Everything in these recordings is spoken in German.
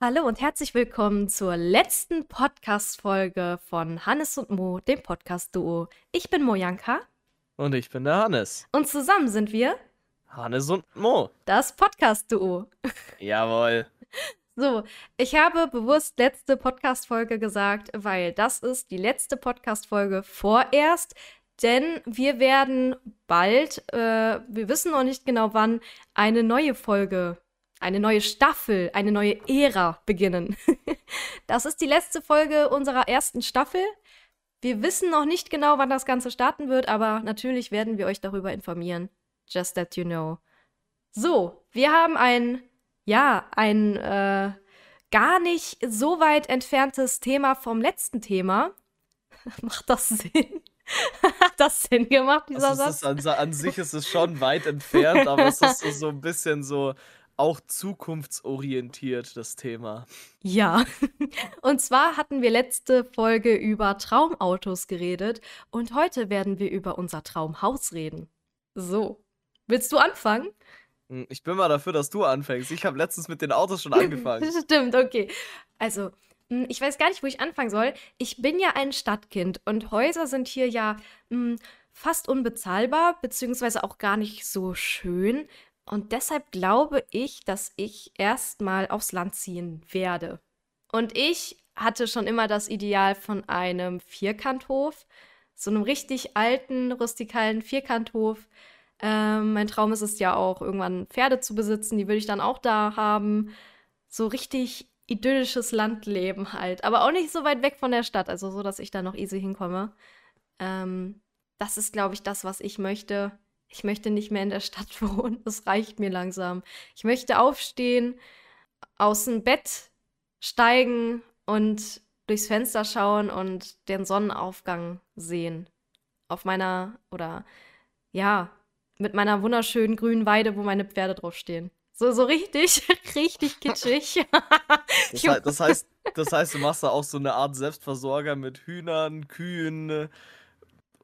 Hallo und herzlich willkommen zur letzten Podcast-Folge von Hannes und Mo, dem Podcast-Duo. Ich bin Mojanka. Und ich bin der Hannes. Und zusammen sind wir Hannes und Mo. Das Podcast-Duo. Jawohl. So, ich habe bewusst letzte Podcast-Folge gesagt, weil das ist die letzte Podcast-Folge vorerst. Denn wir werden bald, äh, wir wissen noch nicht genau wann, eine neue Folge, eine neue Staffel, eine neue Ära beginnen. das ist die letzte Folge unserer ersten Staffel. Wir wissen noch nicht genau, wann das Ganze starten wird, aber natürlich werden wir euch darüber informieren. Just that you know. So, wir haben ein, ja, ein äh, gar nicht so weit entferntes Thema vom letzten Thema. Macht das Sinn? Hat das Sinn gemacht, dieser also Satz? An, an, sich ist es schon weit entfernt, aber es ist so, so ein bisschen so auch zukunftsorientiert, das Thema. Ja. Und zwar hatten wir letzte Folge über Traumautos geredet und heute werden wir über unser Traumhaus reden. So. Willst du anfangen? Hm, ich bin mal dafür, dass du anfängst. Ich habe letztens mit den Autos schon angefangen. Stimmt, okay. Also, hm, ich weiß gar nicht, wo ich anfangen soll. Ich bin ja ein Stadtkind und Häuser sind hier ja mh, hm, fast unbezahlbar, beziehungsweise auch gar nicht so schön. Und deshalb glaube ich, dass ich erstmal aufs Land ziehen werde. Und ich hatte schon immer das Ideal von einem Vierkanthof, so einem richtig alten, rustikalen Vierkanthof ähm, mein Traum ist es ja auch, irgendwann Pferde zu besitzen. Die würde ich dann auch da haben. So richtig idyllisches Landleben halt. Aber auch nicht so weit weg von der Stadt. Also so, dass ich da noch easy hinkomme. Ähm, das ist, glaube ich, das, was ich möchte. Ich möchte nicht mehr in der Stadt wohnen. Das reicht mir langsam. Ich möchte aufstehen, aus dem Bett steigen und durchs Fenster schauen und den Sonnenaufgang sehen. Auf meiner, oder ja, mit meiner wunderschönen grünen Weide, wo meine Pferde draufstehen. So, so richtig, richtig kitschig. das, heißt, das, heißt, das heißt, du machst da auch so eine Art Selbstversorger mit Hühnern, Kühen äh,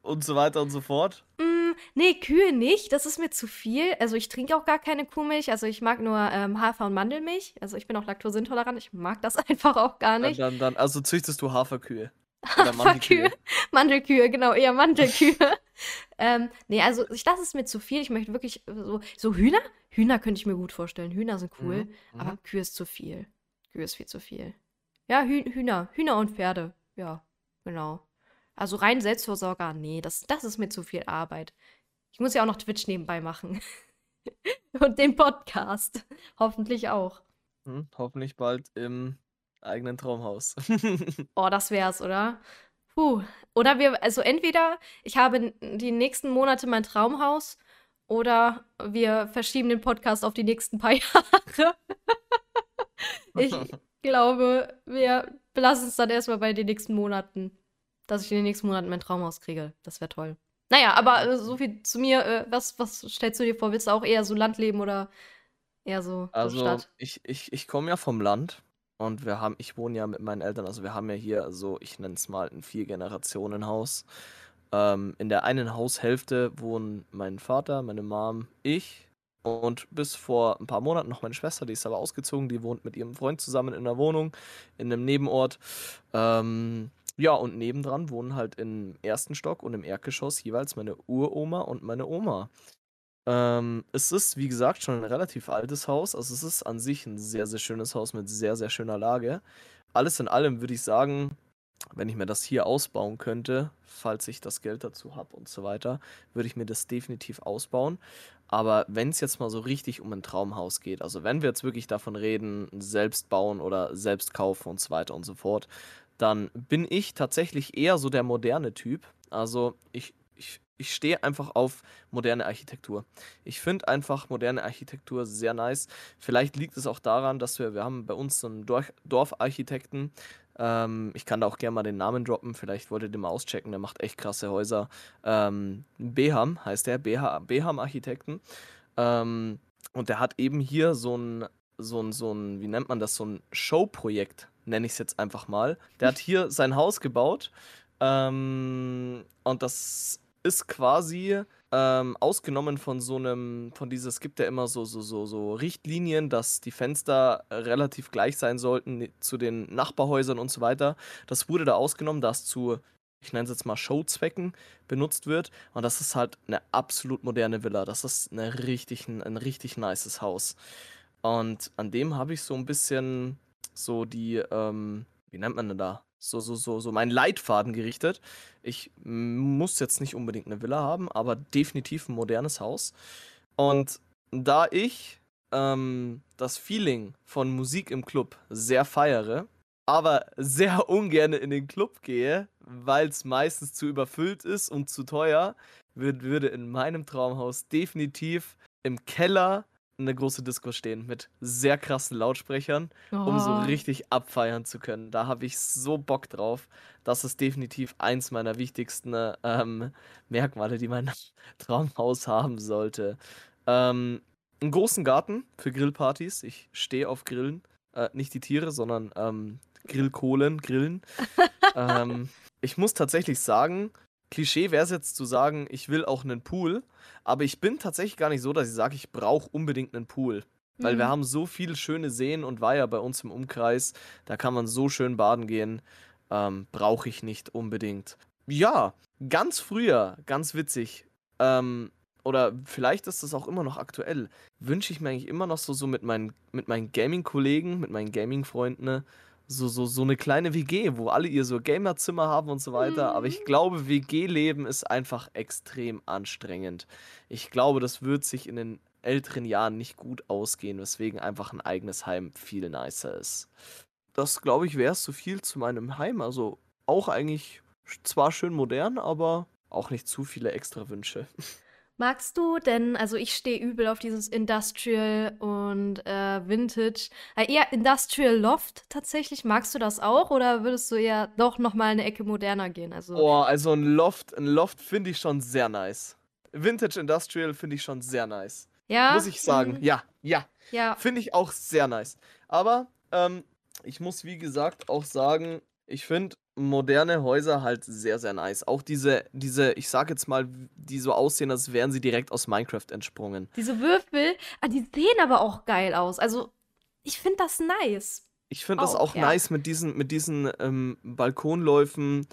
und so weiter und so fort? Mm, nee, Kühe nicht. Das ist mir zu viel. Also ich trinke auch gar keine Kuhmilch. Also ich mag nur ähm, Hafer- und Mandelmilch. Also ich bin auch laktoseintolerant. Ich mag das einfach auch gar nicht. Dann, dann, dann also züchtest du Haferkühe. Haferkühe. Mandelkühe, genau, eher Mandelkühe. ähm, nee, also ich, das ist mir zu viel. Ich möchte wirklich so, so Hühner? Hühner könnte ich mir gut vorstellen. Hühner sind cool, mhm. aber mhm. Kühe ist zu viel. Kühe ist viel zu viel. Ja, Hü Hühner. Hühner und Pferde. Ja, genau. Also rein Selbstversorger, nee, das, das ist mir zu viel Arbeit. Ich muss ja auch noch Twitch nebenbei machen. und den Podcast. Hoffentlich auch. Hm, hoffentlich bald im eigenen Traumhaus. oh, das wär's, oder? Puh. Oder wir, also entweder ich habe die nächsten Monate mein Traumhaus oder wir verschieben den Podcast auf die nächsten paar Jahre. ich glaube, wir belassen es dann erstmal bei den nächsten Monaten, dass ich in den nächsten Monaten mein Traumhaus kriege. Das wäre toll. Naja, aber äh, so viel zu mir. Äh, was, was stellst du dir vor? Willst du auch eher so Land leben oder eher so, also, so Stadt? Ich, ich, ich komme ja vom Land. Und wir haben, ich wohne ja mit meinen Eltern, also wir haben ja hier so, ich nenne es mal ein Vier-Generationen-Haus. Ähm, in der einen Haushälfte wohnen mein Vater, meine Mom, ich und bis vor ein paar Monaten noch meine Schwester, die ist aber ausgezogen, die wohnt mit ihrem Freund zusammen in einer Wohnung in einem Nebenort. Ähm, ja, und nebendran wohnen halt im ersten Stock und im Erdgeschoss jeweils meine Uroma und meine Oma. Ähm, es ist, wie gesagt, schon ein relativ altes Haus. Also es ist an sich ein sehr, sehr schönes Haus mit sehr, sehr schöner Lage. Alles in allem würde ich sagen, wenn ich mir das hier ausbauen könnte, falls ich das Geld dazu habe und so weiter, würde ich mir das definitiv ausbauen. Aber wenn es jetzt mal so richtig um ein Traumhaus geht, also wenn wir jetzt wirklich davon reden, selbst bauen oder selbst kaufen und so weiter und so fort, dann bin ich tatsächlich eher so der moderne Typ. Also ich ich stehe einfach auf moderne Architektur. Ich finde einfach moderne Architektur sehr nice. Vielleicht liegt es auch daran, dass wir, wir haben bei uns so einen Dorf, Dorfarchitekten. Ähm, ich kann da auch gerne mal den Namen droppen. Vielleicht wollt ihr den mal auschecken. Der macht echt krasse Häuser. Ähm, Beham heißt der, Beham Architekten. Ähm, und der hat eben hier so ein, so ein, so ein, wie nennt man das, so ein Showprojekt, nenne ich es jetzt einfach mal. Der hat hier sein Haus gebaut. Ähm, und das ist quasi ähm, ausgenommen von so einem, von dieses, es gibt ja immer so, so, so, so Richtlinien, dass die Fenster relativ gleich sein sollten zu den Nachbarhäusern und so weiter. Das wurde da ausgenommen, da es zu, ich nenne es jetzt mal Showzwecken benutzt wird. Und das ist halt eine absolut moderne Villa. Das ist eine richtig, ein richtig nices Haus. Und an dem habe ich so ein bisschen so die, ähm, wie nennt man denn da? so, so, so, so meinen Leitfaden gerichtet. Ich muss jetzt nicht unbedingt eine Villa haben, aber definitiv ein modernes Haus. Und da ich ähm, das Feeling von Musik im Club sehr feiere, aber sehr ungern in den Club gehe, weil es meistens zu überfüllt ist und zu teuer, würde in meinem Traumhaus definitiv im Keller eine große Disco stehen mit sehr krassen Lautsprechern, oh. um so oh. richtig abfeiern zu können. Da habe ich so Bock drauf. Das ist definitiv eins meiner wichtigsten ähm, Merkmale, die mein Traumhaus haben sollte. Ähm, einen großen Garten für Grillpartys. Ich stehe auf Grillen. Äh, nicht die Tiere, sondern ähm, Grillkohlen, Grillen. Ähm, ich muss tatsächlich sagen, Klischee wäre es jetzt zu sagen, ich will auch einen Pool, aber ich bin tatsächlich gar nicht so, dass ich sage, ich brauche unbedingt einen Pool. Weil mhm. wir haben so viele schöne Seen und Weiher bei uns im Umkreis, da kann man so schön baden gehen. Ähm, brauche ich nicht unbedingt. Ja, ganz früher, ganz witzig, ähm, oder vielleicht ist das auch immer noch aktuell, wünsche ich mir eigentlich immer noch so, so mit meinen, mit meinen Gaming-Kollegen, mit meinen Gaming-Freunden, so, so, so eine kleine WG, wo alle ihr so Gamerzimmer haben und so weiter. Mhm. Aber ich mhm. glaube, WG-Leben ist einfach extrem anstrengend. Ich glaube, das wird sich in den älteren Jahren nicht gut ausgehen, weswegen einfach ein eigenes Heim viel nicer ist. Das, glaube ich, wäre es so viel zu meinem Heim. Also auch eigentlich zwar schön modern, aber auch nicht zu viele extra Wünsche. Magst du denn, also ich stehe übel auf dieses Industrial und äh, Vintage, äh, eher Industrial Loft tatsächlich. Magst du das auch oder würdest du eher doch noch mal eine Ecke moderner gehen? Also oh, also ein Loft, ein Loft finde ich schon sehr nice. Vintage Industrial finde ich schon sehr nice. Ja. Muss ich sagen. Mhm. Ja, ja. Ja. Finde ich auch sehr nice. Aber ähm, ich muss wie gesagt auch sagen, ich finde moderne Häuser halt sehr, sehr nice. Auch diese, diese, ich sag jetzt mal, die so aussehen, als wären sie direkt aus Minecraft entsprungen. Diese Würfel, ah, die sehen aber auch geil aus. Also, ich finde das nice. Ich finde das auch ja. nice mit diesen, mit diesen ähm, Balkonläufen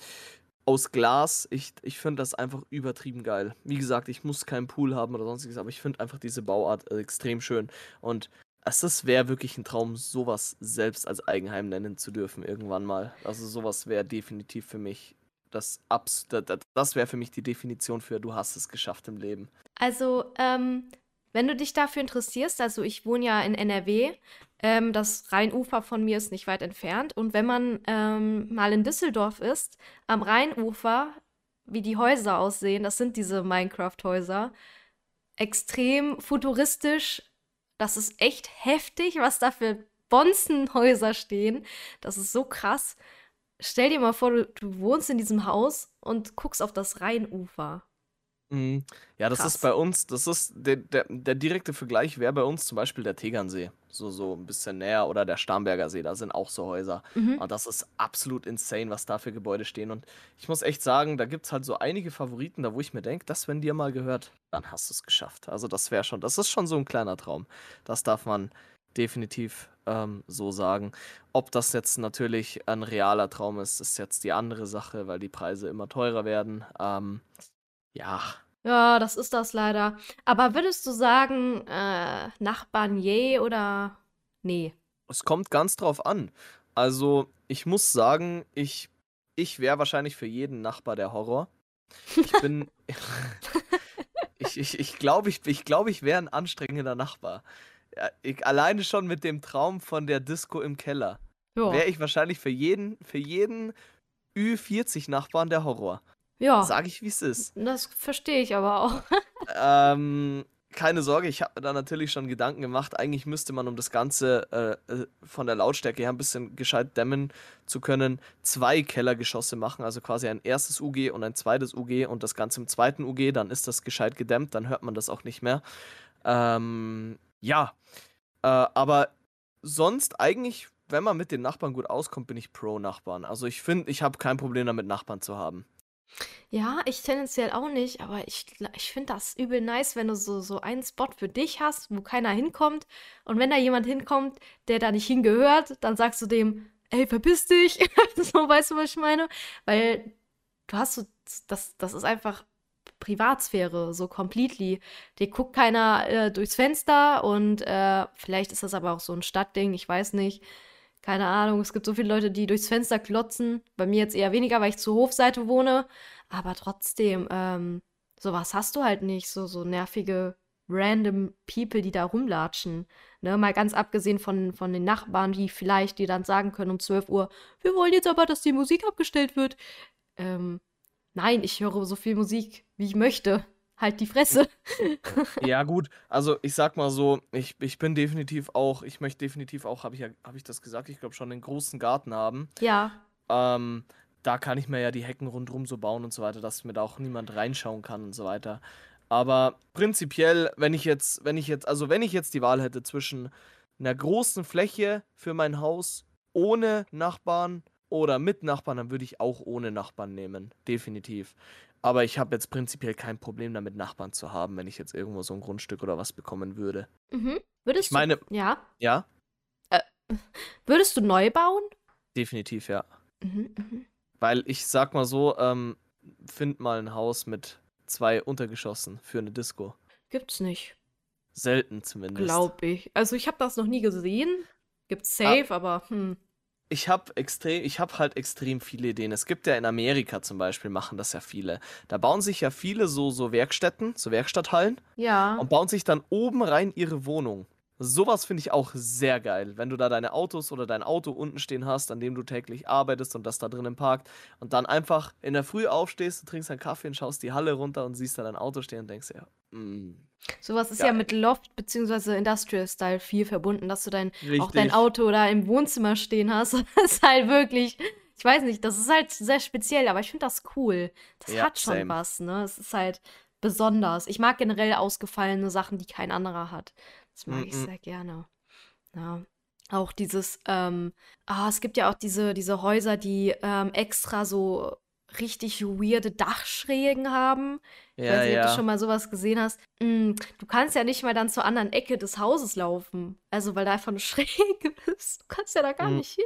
aus Glas. Ich, ich finde das einfach übertrieben geil. Wie gesagt, ich muss keinen Pool haben oder sonstiges, aber ich finde einfach diese Bauart äh, extrem schön. Und es wäre wirklich ein Traum, sowas selbst als Eigenheim nennen zu dürfen irgendwann mal. Also sowas wäre definitiv für mich das Abs das wäre für mich die Definition für du hast es geschafft im Leben. Also, ähm, wenn du dich dafür interessierst, also ich wohne ja in NRW, ähm, das Rheinufer von mir ist nicht weit entfernt. Und wenn man ähm, mal in Düsseldorf ist, am Rheinufer, wie die Häuser aussehen, das sind diese Minecraft-Häuser, extrem futuristisch, das ist echt heftig, was da für Bonzenhäuser stehen. Das ist so krass. Stell dir mal vor, du, du wohnst in diesem Haus und guckst auf das Rheinufer. Mhm. Ja, das Krass. ist bei uns, das ist der, der, der direkte Vergleich wäre bei uns zum Beispiel der Tegernsee. So, so ein bisschen näher oder der Starnberger See, da sind auch so Häuser. Mhm. Und das ist absolut insane, was da für Gebäude stehen. Und ich muss echt sagen, da gibt es halt so einige Favoriten, da wo ich mir denke, das, wenn dir mal gehört, dann hast du es geschafft. Also das wäre schon, das ist schon so ein kleiner Traum. Das darf man definitiv ähm, so sagen. Ob das jetzt natürlich ein realer Traum ist, ist jetzt die andere Sache, weil die Preise immer teurer werden. Ähm, ja. Ja, das ist das leider. Aber würdest du sagen, äh, Nachbarn je oder nee? Es kommt ganz drauf an. Also, ich muss sagen, ich, ich wäre wahrscheinlich für jeden Nachbar der Horror. Ich bin. ich ich, ich glaube, ich, ich, glaub, ich wäre ein anstrengender Nachbar. Ja, ich, alleine schon mit dem Traum von der Disco im Keller. Wäre ich wahrscheinlich für jeden, für jeden Ü40-Nachbarn der Horror. Ja. Sag ich, wie es ist. Das verstehe ich aber auch. ähm, keine Sorge, ich habe mir da natürlich schon Gedanken gemacht. Eigentlich müsste man, um das Ganze äh, äh, von der Lautstärke her ein bisschen gescheit dämmen zu können, zwei Kellergeschosse machen. Also quasi ein erstes UG und ein zweites UG und das Ganze im zweiten UG. Dann ist das gescheit gedämmt, dann hört man das auch nicht mehr. Ähm, ja, äh, aber sonst eigentlich, wenn man mit den Nachbarn gut auskommt, bin ich pro Nachbarn. Also ich finde, ich habe kein Problem damit, Nachbarn zu haben. Ja, ich tendenziell auch nicht, aber ich, ich finde das übel nice, wenn du so, so einen Spot für dich hast, wo keiner hinkommt. Und wenn da jemand hinkommt, der da nicht hingehört, dann sagst du dem, ey, verpiss dich. so, weißt du, was ich meine? Weil du hast so, das, das ist einfach Privatsphäre, so completely. Dir guckt keiner äh, durchs Fenster und äh, vielleicht ist das aber auch so ein Stadtding, ich weiß nicht. Keine Ahnung, es gibt so viele Leute, die durchs Fenster klotzen. Bei mir jetzt eher weniger, weil ich zur Hofseite wohne. Aber trotzdem, ähm, sowas hast du halt nicht. So, so nervige random People, die da rumlatschen. Ne? Mal ganz abgesehen von, von den Nachbarn, die vielleicht dir dann sagen können um 12 Uhr, wir wollen jetzt aber, dass die Musik abgestellt wird. Ähm, nein, ich höre so viel Musik, wie ich möchte. Halt die Fresse. Ja, gut, also ich sag mal so, ich, ich bin definitiv auch, ich möchte definitiv auch, habe ich ja, habe ich das gesagt, ich glaube schon einen großen Garten haben. Ja. Ähm, da kann ich mir ja die Hecken rundherum so bauen und so weiter, dass mir da auch niemand reinschauen kann und so weiter. Aber prinzipiell, wenn ich jetzt, wenn ich jetzt, also wenn ich jetzt die Wahl hätte zwischen einer großen Fläche für mein Haus ohne Nachbarn oder mit Nachbarn, dann würde ich auch ohne Nachbarn nehmen. Definitiv. Aber ich habe jetzt prinzipiell kein Problem damit, Nachbarn zu haben, wenn ich jetzt irgendwo so ein Grundstück oder was bekommen würde. Mhm. Würdest Ich meine, du. Ja. ja, Würdest du neu bauen? definitiv ja. Mhm, mhm. Weil ich sag mal so, ähm, find mal ein Haus mit zwei Untergeschossen für eine Disco. Gibt's nicht. Selten zumindest. Glaub ich. Also ich habe das noch nie gesehen. Gibt's safe, aber hm. Ich habe extrem, ich habe halt extrem viele Ideen. Es gibt ja in Amerika zum Beispiel, machen das ja viele. Da bauen sich ja viele so, so Werkstätten, so Werkstatthallen Ja. und bauen sich dann oben rein ihre Wohnung. Sowas finde ich auch sehr geil, wenn du da deine Autos oder dein Auto unten stehen hast, an dem du täglich arbeitest und das da drinnen parkt und dann einfach in der Früh aufstehst, du trinkst einen Kaffee und schaust die Halle runter und siehst da dein Auto stehen und denkst ja, mm, Sowas ist ja geil. mit Loft bzw. Industrial Style viel verbunden, dass du dein, auch dein. Auto da im Wohnzimmer stehen hast. Das ist halt wirklich, ich weiß nicht, das ist halt sehr speziell, aber ich finde das cool. Das Ja, hat schon same. was, ne? Es ist halt besonders. Ich mag generell ausgefallene Sachen, die kein anderer hat. Das mag ich Mm, mm. sehr gerne. Ja. Auch dieses, ähm, ah, es gibt ja auch diese, diese Häuser, die ähm, extra so richtig weirde Dachschrägen haben. Ich Ja, weiß nicht, ob du ja. schon mal sowas gesehen hast. Mm, du kannst ja nicht mal dann zur anderen Ecke des Hauses laufen. Also, weil da einfach eine Schräge ist. Du kannst ja da gar Mm. nicht hin.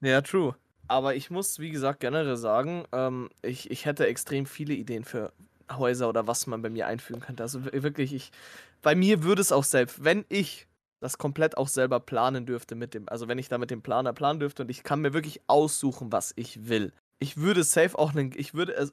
Ja, true. Aber ich muss, wie gesagt, generell sagen, ähm, ich, ich hätte extrem viele Ideen für Häuser oder was man bei mir einfügen könnte. Also wir- wirklich, ich, bei mir würde es auch selbst, wenn ich das komplett auch selber planen dürfte mit dem, also wenn ich da mit dem Planer planen dürfte und ich kann mir wirklich aussuchen, was ich will. Ich würde safe auch einen, ich würde, es,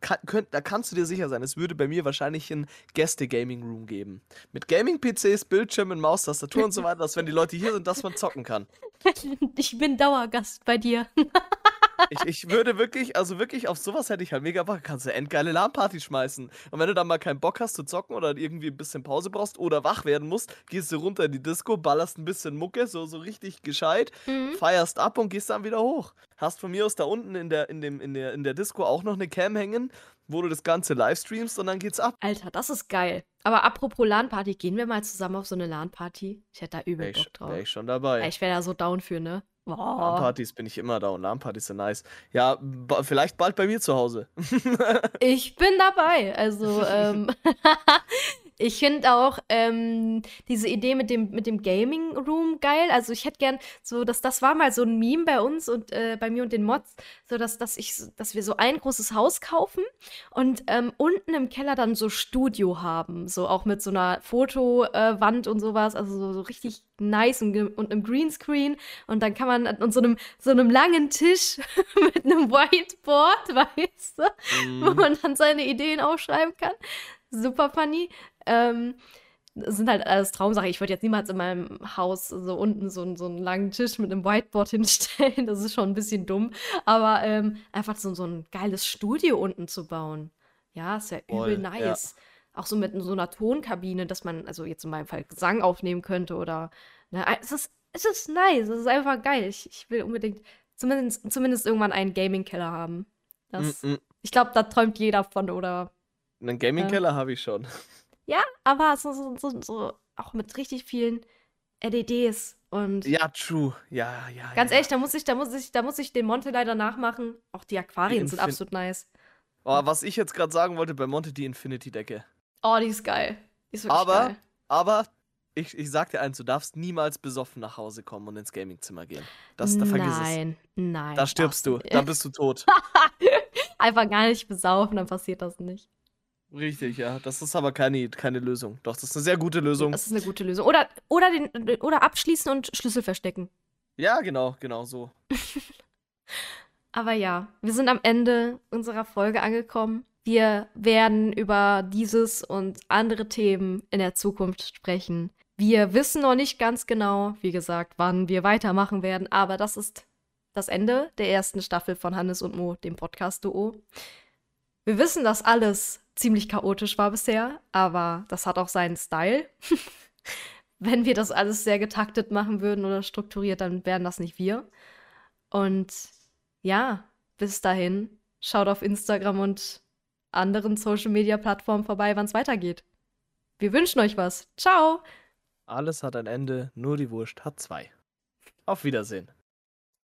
kann, könnt, da kannst du dir sicher sein, es würde bei mir wahrscheinlich einen Gäste-Gaming-Room geben. Mit Gaming-PCs, Bildschirmen, Maus, Tastatur und so weiter, dass wenn die Leute hier sind, dass man zocken kann. Ich bin Dauergast bei dir. Ich, ich würde wirklich, also wirklich auf sowas hätte ich halt mega Bock. Kannst du endgeile LAN-Party schmeißen. Und wenn du dann mal keinen Bock hast zu zocken oder irgendwie ein bisschen Pause brauchst oder wach werden musst, gehst du runter in die Disco, ballerst ein bisschen Mucke, so, so richtig gescheit, Mhm. feierst ab und gehst dann wieder hoch. Hast von mir aus da unten in der, in dem, in der, in der Disco auch noch eine Cam hängen, wo du das Ganze livestreamst und dann geht's ab. Alter, das ist geil. Aber apropos LAN-Party, gehen wir mal zusammen auf so eine LAN-Party? Ich hätte da übel Bock drauf. wär ich schon dabei. Ich wäre da so down für, ne? Boah. LAN-Partys bin ich immer da und LAN-Partys sind nice. Ja, ba vielleicht bald bei mir zu Hause. Ich bin dabei. Also, ähm, ich finde auch ähm, diese Idee mit dem, mit dem Gaming Room geil. Also, ich hätte gern so, dass das war mal so ein Meme bei uns und äh, bei mir und den Mods, so dass, dass ich, dass wir so ein großes Haus kaufen und ähm, unten im Keller dann so Studio haben. So auch mit so einer Fotowand und sowas. Also so, so richtig nice und, und einem Greenscreen. Und dann kann man an so einem, so einem langen Tisch mit einem Whiteboard, weißt du, wo Mhm. man dann seine Ideen aufschreiben kann. Super funny. Ähm, das sind halt alles Traumsachen. Ich würde jetzt niemals in meinem Haus so unten so, einen- so einen langen Tisch mit einem Whiteboard hinstellen. Das ist schon ein bisschen dumm. Aber ähm, einfach so, so ein geiles Studio unten zu bauen. Ja, ist ja übel Voll, ja. nice. Auch so mit so einer Tonkabine, dass man, also jetzt in meinem Fall Gesang aufnehmen könnte oder. Ne, es, ist, es ist nice, es ist einfach geil. Ich, ich will unbedingt zumindest, zumindest irgendwann einen Gaming-Keller haben. Das, Mm, mm. ich glaube, da träumt jeder von, oder? Einen Gaming-Keller habe ich schon. Ja, aber so, so, so, so auch mit richtig vielen LEDs und Ja, true. Ja, ja. ganz ja. ehrlich, da muss ich, da muss ich, da muss ich den Monte leider nachmachen. Auch die Aquarien sind Infin- absolut nice. Oh, was ich jetzt gerade sagen wollte, bei Monte die Infinity-Decke. Oh, die ist geil. Die ist wirklich Aber, geil. aber, ich, ich sag dir eins, du darfst niemals besoffen nach Hause kommen und ins Gamingzimmer gehen. Das, da vergiss es. nein, nein. Da stirbst du, da bist du tot. Einfach gar nicht besaufen, dann passiert das nicht. Richtig, ja. Das ist aber keine, keine Lösung. Doch, das ist eine sehr gute Lösung. Das ist eine gute Lösung. Oder, oder, den, oder abschließen und Schlüssel verstecken. Ja, genau, genau so. Aber ja, wir sind am Ende unserer Folge angekommen. Wir werden über dieses und andere Themen in der Zukunft sprechen. Wir wissen noch nicht ganz genau, wie gesagt, wann wir weitermachen werden, aber das ist das Ende der ersten Staffel von Hannes und Mo, dem Podcast-Duo. Wir wissen, dass alles ziemlich chaotisch war bisher, aber das hat auch seinen Style. Wenn wir das alles sehr getaktet machen würden oder strukturiert, dann wären das nicht wir. Und ja, bis dahin, schaut auf Instagram und anderen Social-Media-Plattformen vorbei, wann es weitergeht. Wir wünschen euch was. Ciao! Alles hat ein Ende, nur die Wurst hat zwei. Auf Wiedersehen.